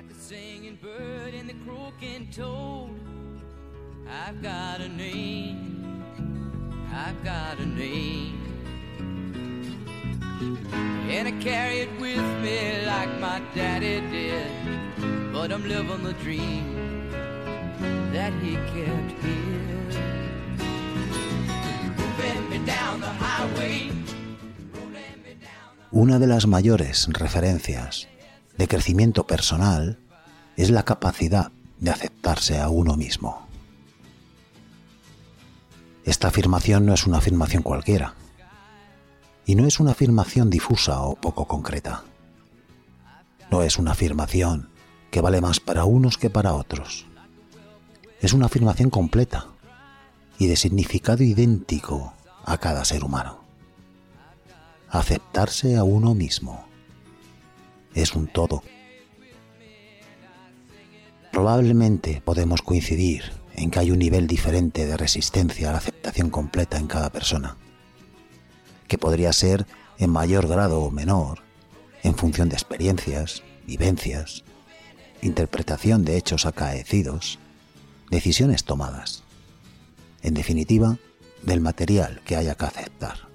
Like the singing bird and the croaking toad. I've got a name. I've got a name. And I carry it with me like my daddy did. But I'm living the dream that he kept here. Una de las mayores referencias de crecimiento personal es la capacidad de aceptarse a uno mismo. Esta afirmación no es una afirmación cualquiera, y no es una afirmación difusa o poco concreta. No es una afirmación que vale más para unos que para otros. Es una afirmación completa y de significado idéntico a cada ser humano. Aceptarse a uno mismo es un todo. Probablemente podemos coincidir en que hay un nivel diferente de resistencia a la aceptación completa en cada persona, que podría ser en mayor grado o menor, en función de experiencias, vivencias, interpretación de hechos acaecidos, decisiones tomadas, en definitiva, del material que haya que aceptar.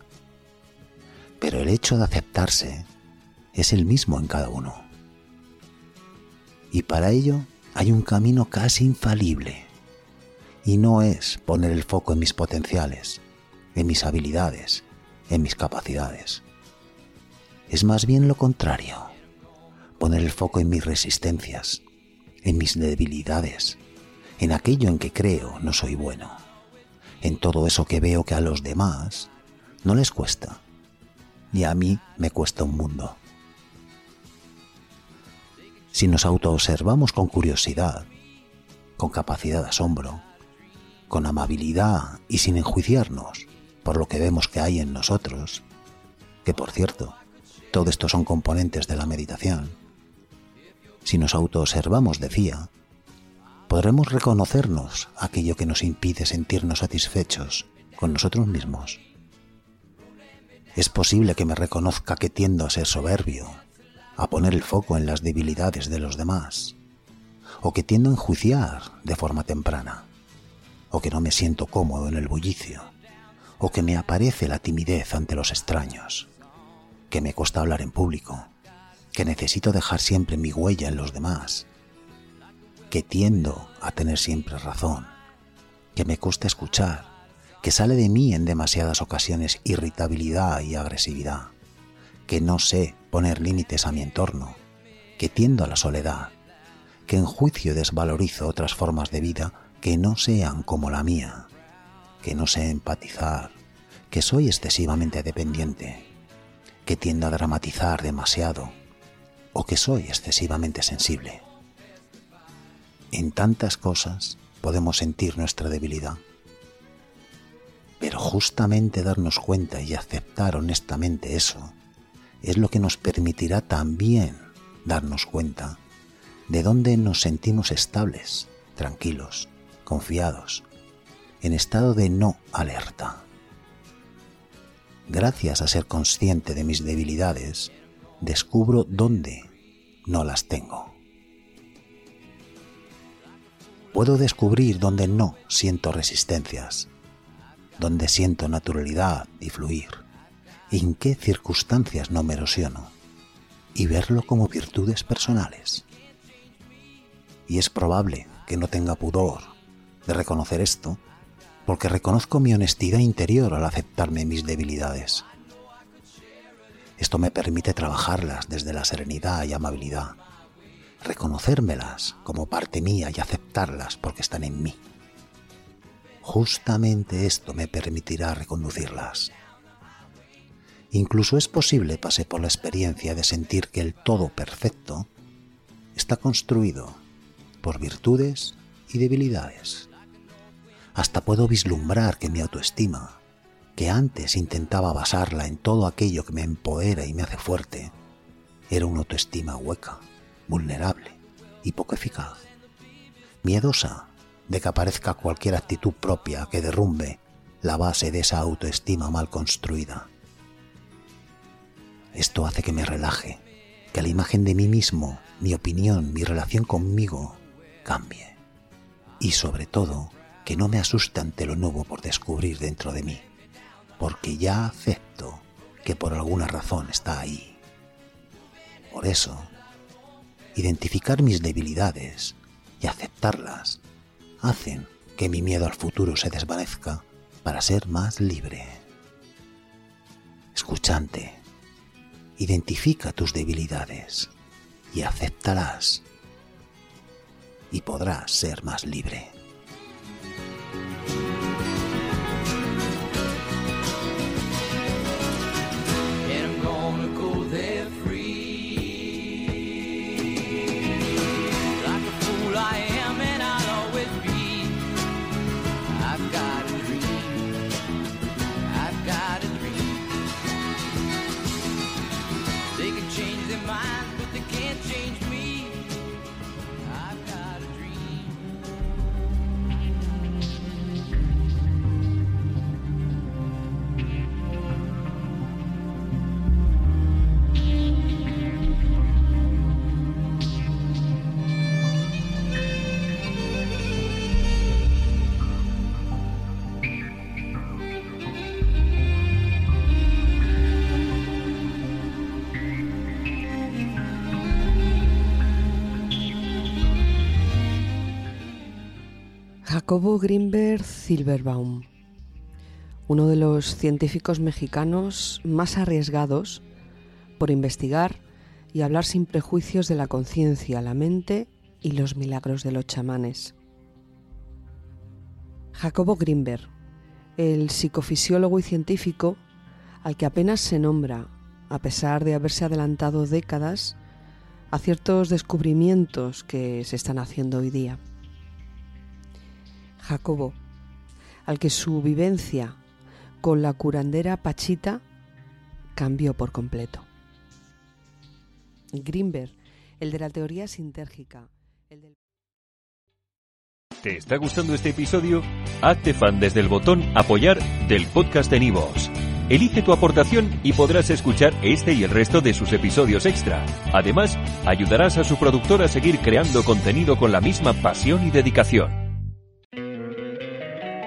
Pero el hecho de aceptarse es el mismo en cada uno. Y para ello hay un camino casi infalible. Y no es poner el foco en mis potenciales, en mis habilidades, en mis capacidades. Es más bien lo contrario. Poner el foco en mis resistencias, en mis debilidades, en aquello en que creo no soy bueno, en todo eso que veo que a los demás no les cuesta, y a mí me cuesta un mundo. Si nos autoobservamos con curiosidad, con capacidad de asombro, con amabilidad y sin enjuiciarnos por lo que vemos que hay en nosotros, que por cierto, todo esto son componentes de la meditación, si nos autoobservamos, decía, podremos reconocernos aquello que nos impide sentirnos satisfechos con nosotros mismos. Es posible que me reconozca que tiendo a ser soberbio, a poner el foco en las debilidades de los demás, o que tiendo a enjuiciar de forma temprana, o que no me siento cómodo en el bullicio, o que me aparece la timidez ante los extraños, que me cuesta hablar en público, que necesito dejar siempre mi huella en los demás, que tiendo a tener siempre razón, que me cuesta escuchar, que sale de mí en demasiadas ocasiones irritabilidad y agresividad, que no sé poner límites a mi entorno, que tiendo a la soledad, que en juicio desvalorizo otras formas de vida que no sean como la mía, que no sé empatizar, que soy excesivamente dependiente, que tiendo a dramatizar demasiado o que soy excesivamente sensible. En tantas cosas podemos sentir nuestra debilidad, pero justamente darnos cuenta y aceptar honestamente eso es lo que nos permitirá también darnos cuenta de dónde nos sentimos estables, tranquilos, confiados, en estado de no alerta. Gracias a ser consciente de mis debilidades, descubro dónde no las tengo. Puedo descubrir dónde no siento resistencias, dónde siento naturalidad y fluir, en qué circunstancias no me erosiono, y verlo como virtudes personales. Y es probable que no tenga pudor de reconocer esto, porque reconozco mi honestidad interior al aceptarme mis debilidades. Esto me permite trabajarlas desde la serenidad y amabilidad, reconocérmelas como parte mía y aceptarlas porque están en mí. Justamente esto me permitirá reconducirlas. Incluso es posible pasé por la experiencia de sentir que el todo perfecto está construido por virtudes y debilidades. Hasta puedo vislumbrar que mi autoestima, que antes intentaba basarla en todo aquello que me empodera y me hace fuerte, era una autoestima hueca, vulnerable y poco eficaz, miedosa de que aparezca cualquier actitud propia que derrumbe la base de esa autoestima mal construida. Esto hace que me relaje, que la imagen de mí mismo, mi opinión, mi relación conmigo cambie. Y sobre todo, que no me asuste ante lo nuevo por descubrir dentro de mí, porque ya acepto que por alguna razón está ahí. Por eso, identificar mis debilidades y aceptarlas hacen que mi miedo al futuro se desvanezca para ser más libre. Escuchante, identifica tus debilidades y acéptalas y podrás ser más libre. Jacobo Grimberg Silverbaum, uno de los científicos mexicanos más arriesgados por investigar y hablar sin prejuicios de la conciencia, la mente y los milagros de los chamanes. Jacobo Grimberg, el psicofisiólogo y científico al que apenas se nombra, a pesar de haberse adelantado décadas a ciertos descubrimientos que se están haciendo hoy día. Jacobo, al que su vivencia con la curandera Pachita cambió por completo. Grimberg, el de la teoría sintérgica, el del... ¿Te está gustando este episodio? Hazte fan desde el botón Apoyar del podcast de Nivos. Elige tu aportación y podrás escuchar este y el resto de sus episodios extra. Además, ayudarás a su productor a seguir creando contenido con la misma pasión y dedicación.